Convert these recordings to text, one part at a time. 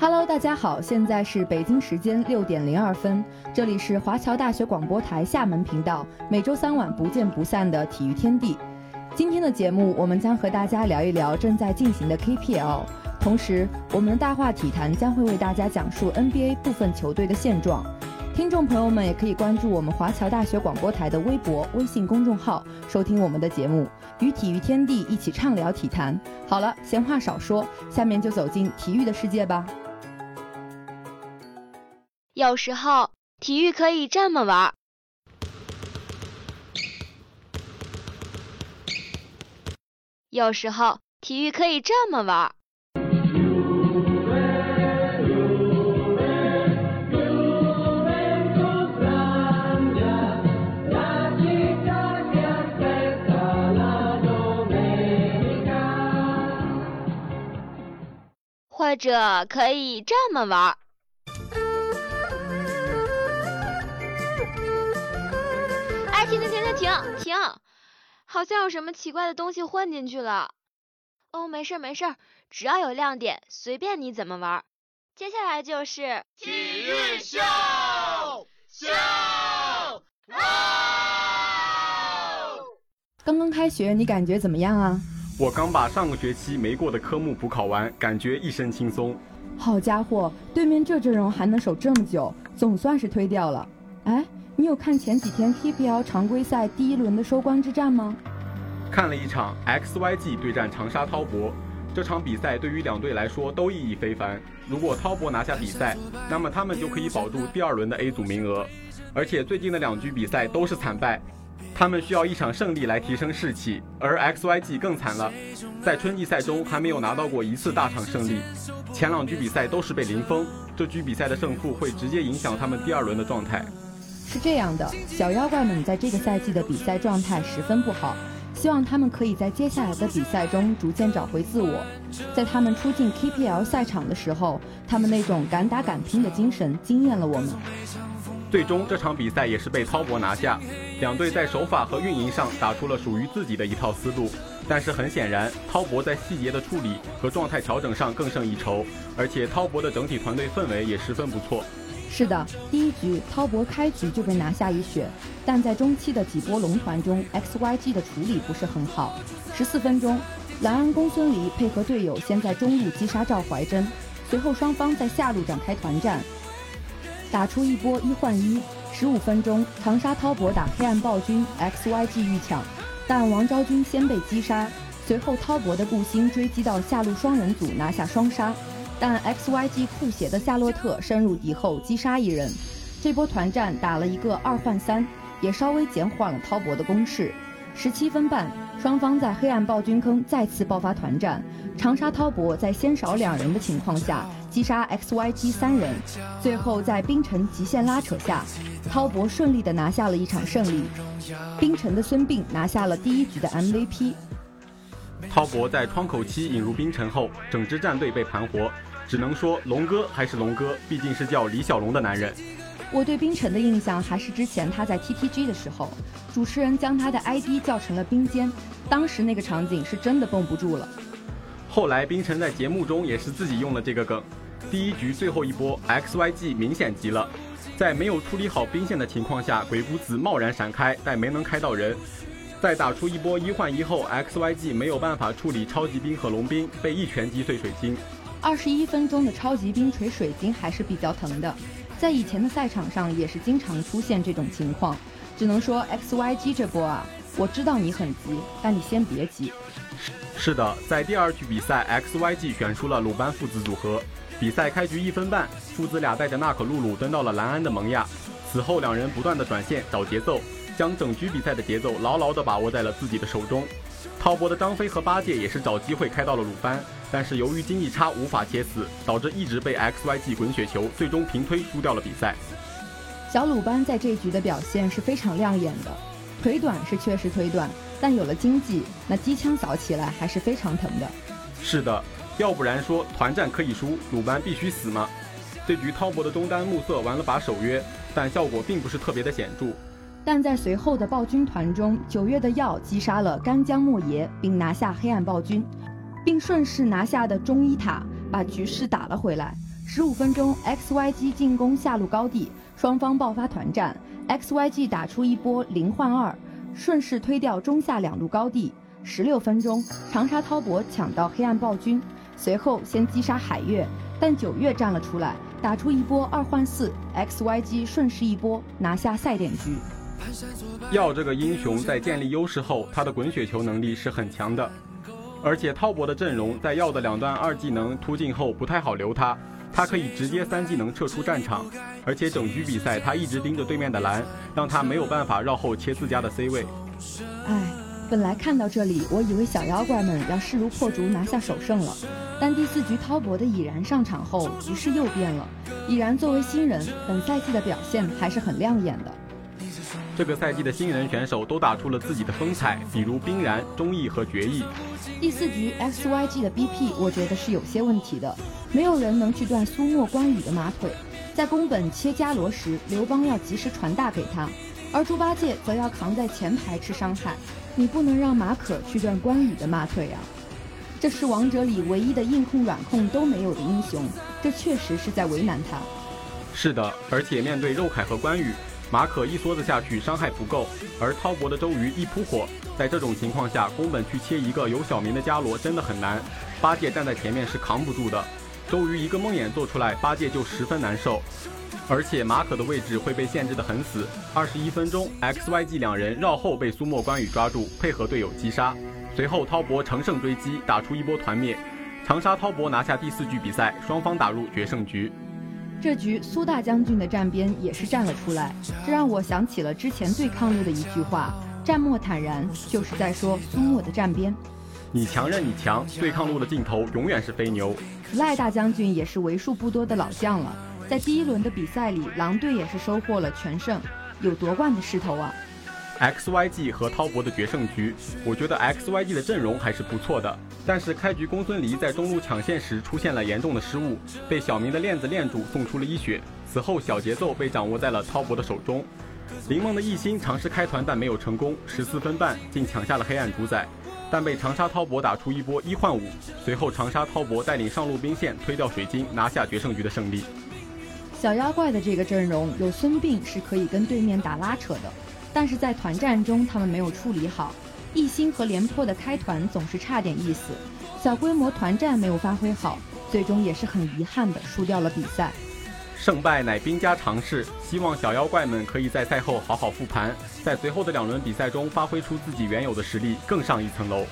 Hello，大家好，现在是北京时间六点零二分，这里是华侨大学广播台厦门频道，每周三晚不见不散的体育天地。今天的节目，我们将和大家聊一聊正在进行的 KPL，同时，我们的大话体坛将会为大家讲述 NBA 部分球队的现状。听众朋友们也可以关注我们华侨大学广播台的微博、微信公众号，收听我们的节目，与体育天地一起畅聊体坛。好了，闲话少说，下面就走进体育的世界吧。有时候体育可以这么玩，有时候体育可以这么玩。或者可以这么玩。哎，停停停停停停！好像有什么奇怪的东西混进去了。哦，没事没事，只要有亮点，随便你怎么玩。接下来就是体育秀秀哦！刚刚开学，你感觉怎么样啊？我刚把上个学期没过的科目补考完，感觉一身轻松。好家伙，对面这阵容还能守这么久，总算是推掉了。哎，你有看前几天 KPL 常规赛第一轮的收官之战吗？看了一场 XYG 对战长沙滔博，这场比赛对于两队来说都意义非凡。如果滔博拿下比赛，那么他们就可以保住第二轮的 A 组名额。而且最近的两局比赛都是惨败。他们需要一场胜利来提升士气，而 XYG 更惨了，在春季赛中还没有拿到过一次大场胜利，前两局比赛都是被零封，这局比赛的胜负会直接影响他们第二轮的状态。是这样的，小妖怪们在这个赛季的比赛状态十分不好，希望他们可以在接下来的比赛中逐渐找回自我。在他们出进 KPL 赛场的时候，他们那种敢打敢拼的精神惊艳了我们。最终这场比赛也是被滔博拿下，两队在手法和运营上打出了属于自己的一套思路，但是很显然，滔博在细节的处理和状态调整上更胜一筹，而且滔博的整体团队氛围也十分不错。是的，第一局滔博开局就被拿下一血，但在中期的几波龙团中，XYG 的处理不是很好。十四分钟，蓝安公孙离配合队友先在中路击杀赵怀真，随后双方在下路展开团战。打出一波一换一，十五分钟，长沙滔博打黑暗暴君，XYG 欲抢，但王昭君先被击杀。随后滔博的步星追击到下路双人组，拿下双杀，但 XYG 酷血的夏洛特深入敌后击杀一人。这波团战打了一个二换三，也稍微减缓了滔博的攻势。十七分半，双方在黑暗暴君坑再次爆发团战，长沙滔博在先少两人的情况下。击杀 XYG 三人，最后在冰城极限拉扯下，滔博顺利的拿下了一场胜利。冰城的孙膑拿下了第一局的 MVP。滔博在窗口期引入冰城后，整支战队被盘活，只能说龙哥还是龙哥，毕竟是叫李小龙的男人。我对冰城的印象还是之前他在 TTG 的时候，主持人将他的 ID 叫成了冰坚，当时那个场景是真的绷不住了。后来冰城在节目中也是自己用了这个梗。第一局最后一波，XYG 明显急了，在没有处理好兵线的情况下，鬼谷子贸然闪开，但没能开到人。在打出一波一换一后，XYG 没有办法处理超级兵和龙兵，被一拳击碎水晶。二十一分钟的超级兵锤水晶还是比较疼的，在以前的赛场上也是经常出现这种情况。只能说 XYG 这波啊，我知道你很急，但你先别急。是的，在第二局比赛，XYG 选出了鲁班父子组合。比赛开局一分半，父子俩带着娜可露露登到了蓝安的萌芽。此后两人不断的转线找节奏，将整局比赛的节奏牢牢地把握在了自己的手中。滔博的张飞和八戒也是找机会开到了鲁班，但是由于经济差无法切死，导致一直被 XYG 滚雪球，最终平推输掉了比赛。小鲁班在这局的表现是非常亮眼的，腿短是确实腿短，但有了经济，那机枪扫起来还是非常疼的。是的。要不然说团战可以输，鲁班必须死吗？这局滔博的中单暮色玩了把守约，但效果并不是特别的显著。但在随后的暴君团中，九月的药击杀了干将莫邪，并拿下黑暗暴君，并顺势拿下的中一塔，把局势打了回来。十五分钟，XYG 进攻下路高地，双方爆发团战，XYG 打出一波零换二，顺势推掉中下两路高地。十六分钟，长沙滔博抢到黑暗暴君，随后先击杀海月，但九月站了出来，打出一波二换四，XYG 顺势一波拿下赛点局。耀这个英雄在建立优势后，他的滚雪球能力是很强的，而且滔博的阵容在耀的两段二技能突进后不太好留他，他可以直接三技能撤出战场，而且整局比赛他一直盯着对面的蓝，让他没有办法绕后切自家的 C 位。唉。本来看到这里，我以为小妖怪们要势如破竹拿下首胜了，但第四局滔搏的已然上场后，局势又变了。已然作为新人，本赛季的表现还是很亮眼的。这个赛季的新人选手都打出了自己的风采，比如冰然、中意和决意。第四局 XYG 的 BP 我觉得是有些问题的，没有人能去断苏沫关羽的马腿。在宫本切伽罗时，刘邦要及时传达给他，而猪八戒则要扛在前排吃伤害。你不能让马可去断关羽的马腿啊！这是王者里唯一的硬控软控都没有的英雄，这确实是在为难他。是的，而且面对肉凯和关羽，马可一梭子下去伤害不够，而滔搏的周瑜一扑火，在这种情况下，宫本去切一个有小明的伽罗真的很难。八戒站在前面是扛不住的，周瑜一个梦魇做出来，八戒就十分难受。而且马可的位置会被限制的很死。二十一分钟，XYG 两人绕后被苏沫关羽抓住，配合队友击杀。随后滔博乘胜追击，打出一波团灭。长沙滔博拿下第四局比赛，双方打入决胜局。这局苏大将军的站边也是站了出来，这让我想起了之前对抗路的一句话：“战莫坦然”，就是在说苏沫的站边。你强任你强，对抗路的尽头永远是飞牛。赖大将军也是为数不多的老将了。在第一轮的比赛里，狼队也是收获了全胜，有夺冠的势头啊。XYG 和滔博的决胜局，我觉得 XYG 的阵容还是不错的，但是开局公孙离在中路抢线时出现了严重的失误，被小明的链子链住，送出了一血。此后小节奏被掌握在了滔博的手中。林梦的一心尝试开团，但没有成功，十四分半竟抢下了黑暗主宰，但被长沙滔博打出一波一换五，随后长沙滔博带领上路兵线推掉水晶，拿下决胜局的胜利。小妖怪的这个阵容有孙膑是可以跟对面打拉扯的，但是在团战中他们没有处理好，一心和廉颇的开团总是差点意思，小规模团战没有发挥好，最终也是很遗憾的输掉了比赛。胜败乃兵家常事，希望小妖怪们可以在赛后好好复盘，在随后的两轮比赛中发挥出自己原有的实力，更上一层楼。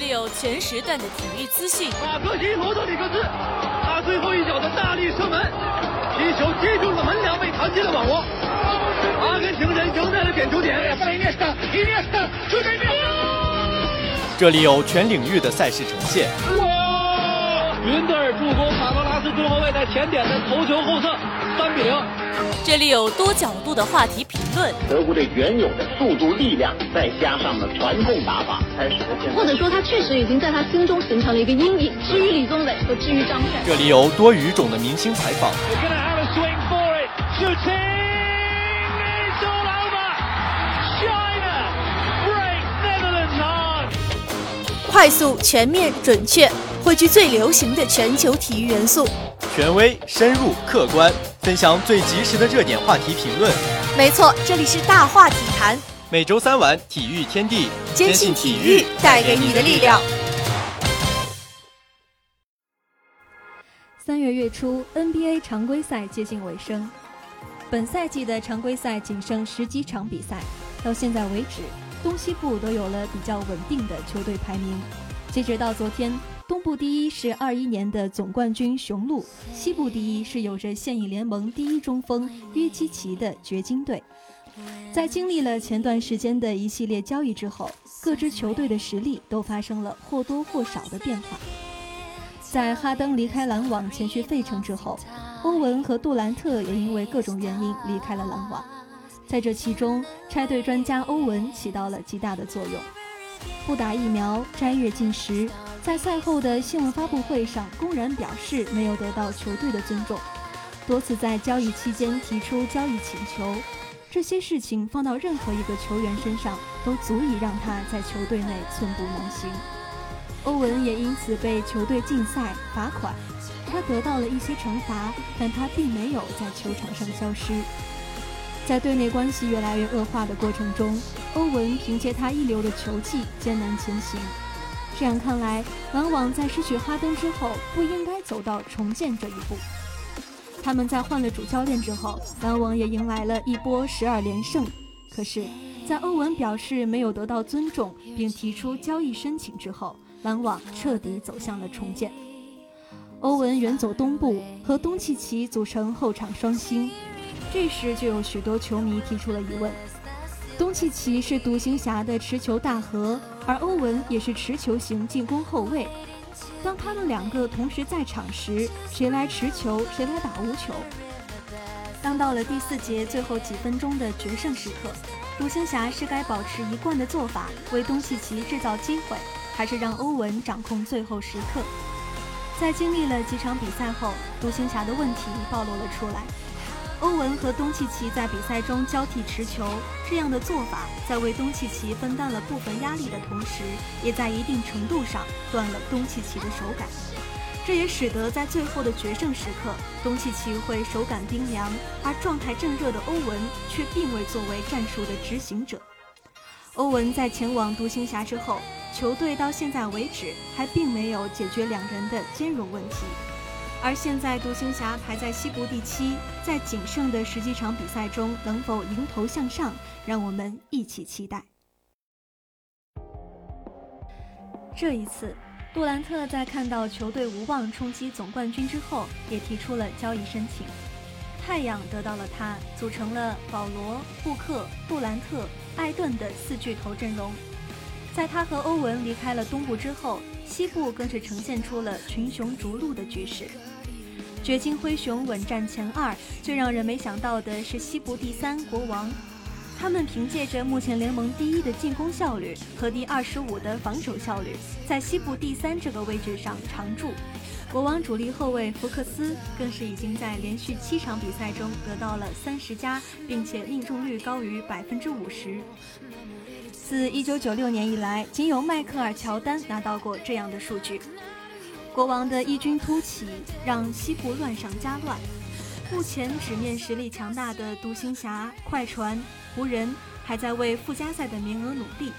里有全时段的体育资讯。马克西罗德里克斯，他最后一脚的大力射门，皮球击中了门梁，被弹进了网窝。阿根廷人赢在了点球点。这里有全领域的赛事呈现。哇！云德尔助攻卡罗拉斯中后卫在前点的头球后侧，三比零。这里有多角度的话题评论。德国队原有的速度、力量，再加上了传控打法，才使得现。或者说，他确实已经在他心中形成了一个阴影。至于李宗伟和至于张帅，这里有多语种的明星采访。快速、全面、准确，汇聚最流行的全球体育元素。权威、深入、客观，分享最及时的热点话题评论。没错，这里是大话体坛。每周三晚，体育天地，坚信体育带给你的力量。三月月初，NBA 常规赛接近尾声，本赛季的常规赛仅剩十几场比赛，到现在为止，东西部都有了比较稳定的球队排名。截止到昨天。东部第一是二一年的总冠军雄鹿，西部第一是有着现役联盟第一中锋约基奇的掘金队。在经历了前段时间的一系列交易之后，各支球队的实力都发生了或多或少的变化。在哈登离开篮网前去费城之后，欧文和杜兰特也因为各种原因离开了篮网。在这其中，拆队专家欧文起到了极大的作用。不打疫苗，斋月进食。在赛后的新闻发布会上，公然表示没有得到球队的尊重，多次在交易期间提出交易请求，这些事情放到任何一个球员身上，都足以让他在球队内寸步难行。欧文也因此被球队禁赛、罚款，他得到了一些惩罚，但他并没有在球场上消失。在队内关系越来越恶化的过程中，欧文凭借他一流的球技艰难前行。这样看来，篮网在失去哈登之后，不应该走到重建这一步。他们在换了主教练之后，篮网也迎来了一波十二连胜。可是，在欧文表示没有得到尊重，并提出交易申请之后，篮网彻底走向了重建。欧文远走东部，和东契奇组成后场双星。这时，就有许多球迷提出了疑问：东契奇是独行侠的持球大核，而欧文也是持球型进攻后卫。当他们两个同时在场时，谁来持球，谁来打无球？当到了第四节最后几分钟的决胜时刻，独行侠是该保持一贯的做法，为东契奇制造机会，还是让欧文掌控最后时刻？在经历了几场比赛后，独行侠的问题暴露了出来。欧文和东契奇在比赛中交替持球，这样的做法在为东契奇分担了部分压力的同时，也在一定程度上断了东契奇的手感。这也使得在最后的决胜时刻，东契奇会手感冰凉，而状态正热的欧文却并未作为战术的执行者。欧文在前往独行侠之后，球队到现在为止还并没有解决两人的兼容问题。而现在，独行侠排在西部第七，在仅剩的十几场比赛中，能否迎头向上，让我们一起期待。这一次，杜兰特在看到球队无望冲击总冠军之后，也提出了交易申请。太阳得到了他，组成了保罗、布克、杜兰特、艾顿的四巨头阵容。在他和欧文离开了东部之后，西部更是呈现出了群雄逐鹿的局势。掘金灰熊稳占前二，最让人没想到的是西部第三国王，他们凭借着目前联盟第一的进攻效率和第二十五的防守效率，在西部第三这个位置上常驻。国王主力后卫福克斯更是已经在连续七场比赛中得到了三十加，并且命中率高于百分之五十。自一九九六年以来，仅有迈克尔乔丹拿到过这样的数据。国王的异军突起让西部乱上加乱。目前纸面实力强大的独行侠、快船、湖人还在为附加赛的名额努力。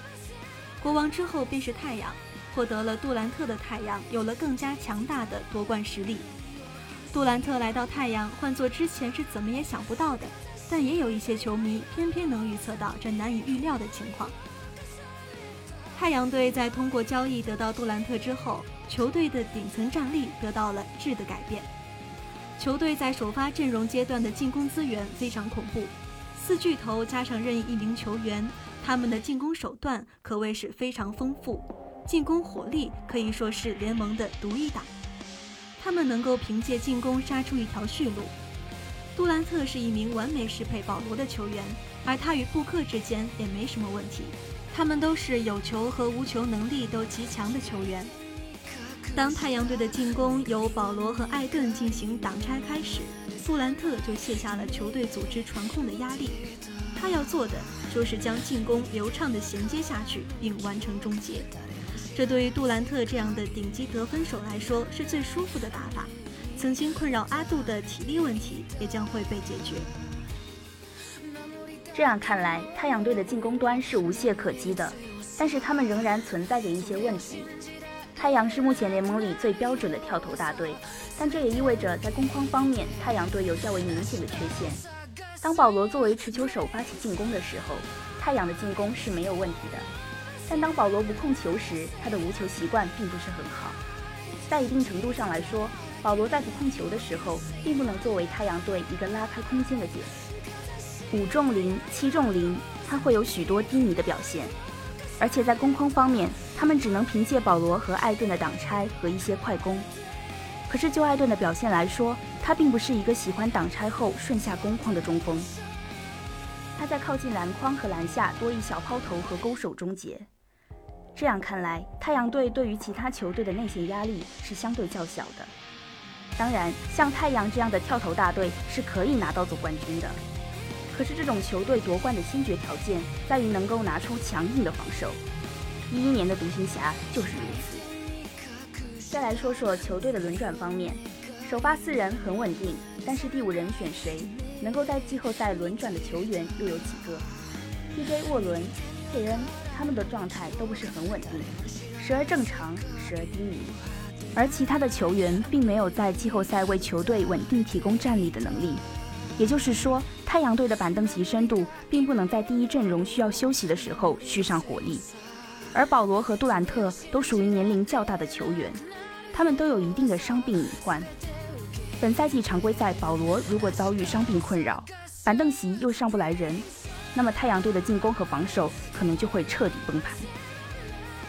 国王之后便是太阳，获得了杜兰特的太阳有了更加强大的夺冠实力。杜兰特来到太阳，换做之前是怎么也想不到的，但也有一些球迷偏偏能预测到这难以预料的情况。太阳队在通过交易得到杜兰特之后。球队的顶层战力得到了质的改变。球队在首发阵容阶段的进攻资源非常恐怖，四巨头加上任意一名球员，他们的进攻手段可谓是非常丰富，进攻火力可以说是联盟的独一档。他们能够凭借进攻杀出一条血路。杜兰特是一名完美适配保罗的球员，而他与布克之间也没什么问题，他们都是有球和无球能力都极强的球员。当太阳队的进攻由保罗和艾顿进行挡拆开始，杜兰特就卸下了球队组织传控的压力。他要做的就是将进攻流畅地衔接下去，并完成终结。这对于杜兰特这样的顶级得分手来说是最舒服的打法。曾经困扰阿杜的体力问题也将会被解决。这样看来，太阳队的进攻端是无懈可击的，但是他们仍然存在着一些问题。太阳是目前联盟里最标准的跳投大队，但这也意味着在攻框方面，太阳队有较为明显的缺陷。当保罗作为持球手发起进攻的时候，太阳的进攻是没有问题的；但当保罗不控球时，他的无球习惯并不是很好。在一定程度上来说，保罗在不控球的时候，并不能作为太阳队一个拉开空间的点。五中零、七中零，他会有许多低迷的表现。而且在攻框方面，他们只能凭借保罗和艾顿的挡拆和一些快攻。可是就艾顿的表现来说，他并不是一个喜欢挡拆后顺下攻框的中锋。他在靠近篮筐和篮下多以小抛投和勾手终结。这样看来，太阳队对于其他球队的内线压力是相对较小的。当然，像太阳这样的跳投大队是可以拿到总冠军的。可是这种球队夺冠的先决条件在于能够拿出强硬的防守。一一年的独行侠就是如此。再来说说球队的轮转方面，首发四人很稳定，但是第五人选谁，能够在季后赛轮转的球员又有几个？TJ 沃伦、佩恩，他们的状态都不是很稳定，时而正常，时而低迷。而其他的球员并没有在季后赛为球队稳定提供战力的能力。也就是说，太阳队的板凳席深度并不能在第一阵容需要休息的时候续上火力。而保罗和杜兰特都属于年龄较大的球员，他们都有一定的伤病隐患。本赛季常规赛，保罗如果遭遇伤病困扰，板凳席又上不来人，那么太阳队的进攻和防守可能就会彻底崩盘。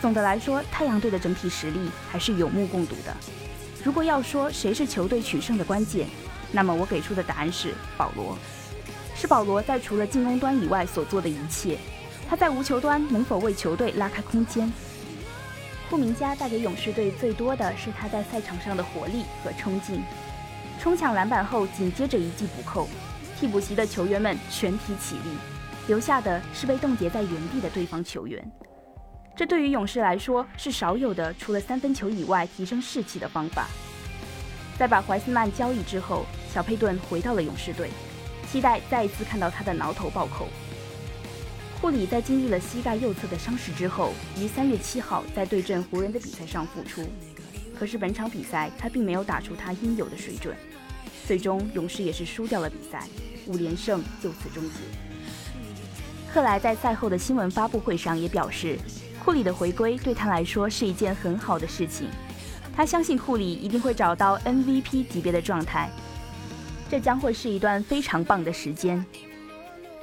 总的来说，太阳队的整体实力还是有目共睹的。如果要说谁是球队取胜的关键，那么我给出的答案是保罗，是保罗在除了进攻端以外所做的一切。他在无球端能否为球队拉开空间？库明加带给勇士队最多的是他在赛场上的活力和冲劲。冲抢篮板后，紧接着一记补扣，替补席的球员们全体起立，留下的是被冻结在原地的对方球员。这对于勇士来说是少有的，除了三分球以外提升士气的方法。在把怀斯曼交易之后，小佩顿回到了勇士队，期待再一次看到他的挠头暴扣。库里在经历了膝盖右侧的伤势之后，于三月七号在对阵湖人的比赛上复出。可是本场比赛他并没有打出他应有的水准，最终勇士也是输掉了比赛，五连胜就此终结。克莱在赛后的新闻发布会上也表示，库里的回归对他来说是一件很好的事情，他相信库里一定会找到 MVP 级别的状态，这将会是一段非常棒的时间。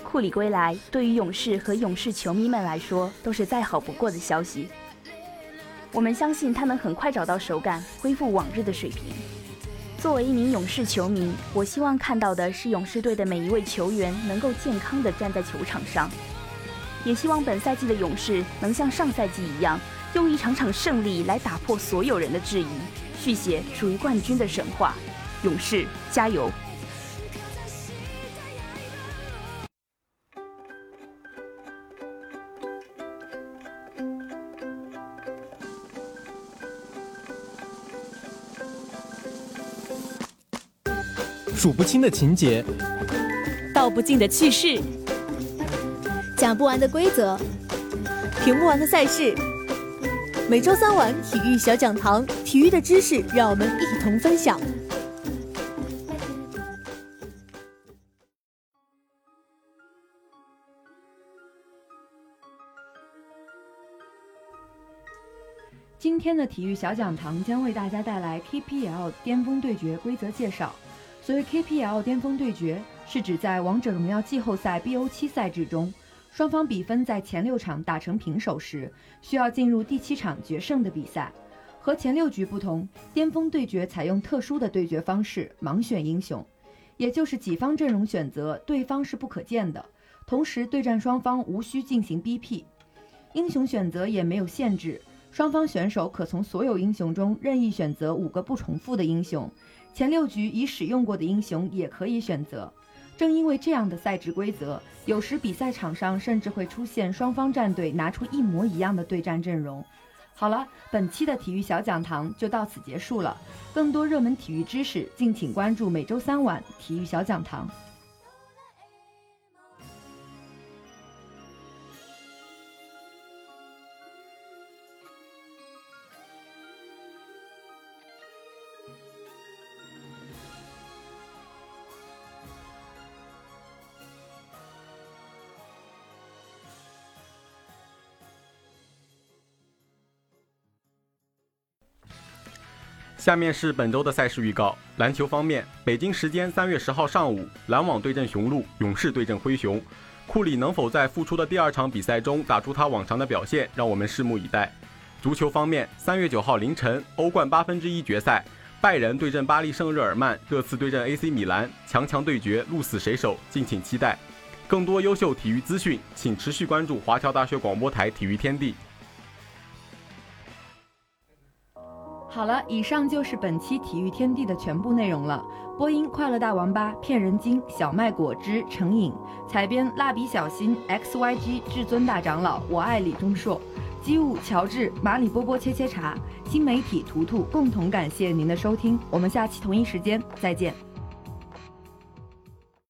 库里归来，对于勇士和勇士球迷们来说都是再好不过的消息。我们相信他能很快找到手感，恢复往日的水平。作为一名勇士球迷，我希望看到的是勇士队的每一位球员能够健康地站在球场上，也希望本赛季的勇士能像上赛季一样，用一场场胜利来打破所有人的质疑，续写属于冠军的神话。勇士加油！数不清的情节，道不尽的趣事，讲不完的规则，评不完的赛事。每周三晚体育小讲堂，体育的知识让我们一同分享。今天的体育小讲堂将为大家带来 KPL 巅峰对决规则介绍。所谓 KPL 巅峰对决，是指在王者荣耀季后赛 BO7 赛制中，双方比分在前六场打成平手时，需要进入第七场决胜的比赛。和前六局不同，巅峰对决采用特殊的对决方式——盲选英雄，也就是己方阵容选择对方是不可见的，同时对战双方无需进行 BP，英雄选择也没有限制，双方选手可从所有英雄中任意选择五个不重复的英雄。前六局已使用过的英雄也可以选择。正因为这样的赛制规则，有时比赛场上甚至会出现双方战队拿出一模一样的对战阵容。好了，本期的体育小讲堂就到此结束了。更多热门体育知识，敬请关注每周三晚体育小讲堂。下面是本周的赛事预告。篮球方面，北京时间三月十号上午，篮网对阵雄鹿，勇士对阵灰熊。库里能否在复出的第二场比赛中打出他往常的表现，让我们拭目以待。足球方面，三月九号凌晨，欧冠八分之一决赛，拜仁对阵巴黎圣日耳曼，热刺对阵 AC 米兰，强强对决，鹿死谁手，敬请期待。更多优秀体育资讯，请持续关注华侨大学广播台体育天地。好了，以上就是本期体育天地的全部内容了。播音：快乐大王八、骗人精、小麦果汁、成瘾；采编：蜡笔小新、XYG、至尊大长老、我爱李钟硕；机务：乔治、马里波波切切茶；新媒体：图图。共同感谢您的收听，我们下期同一时间再见。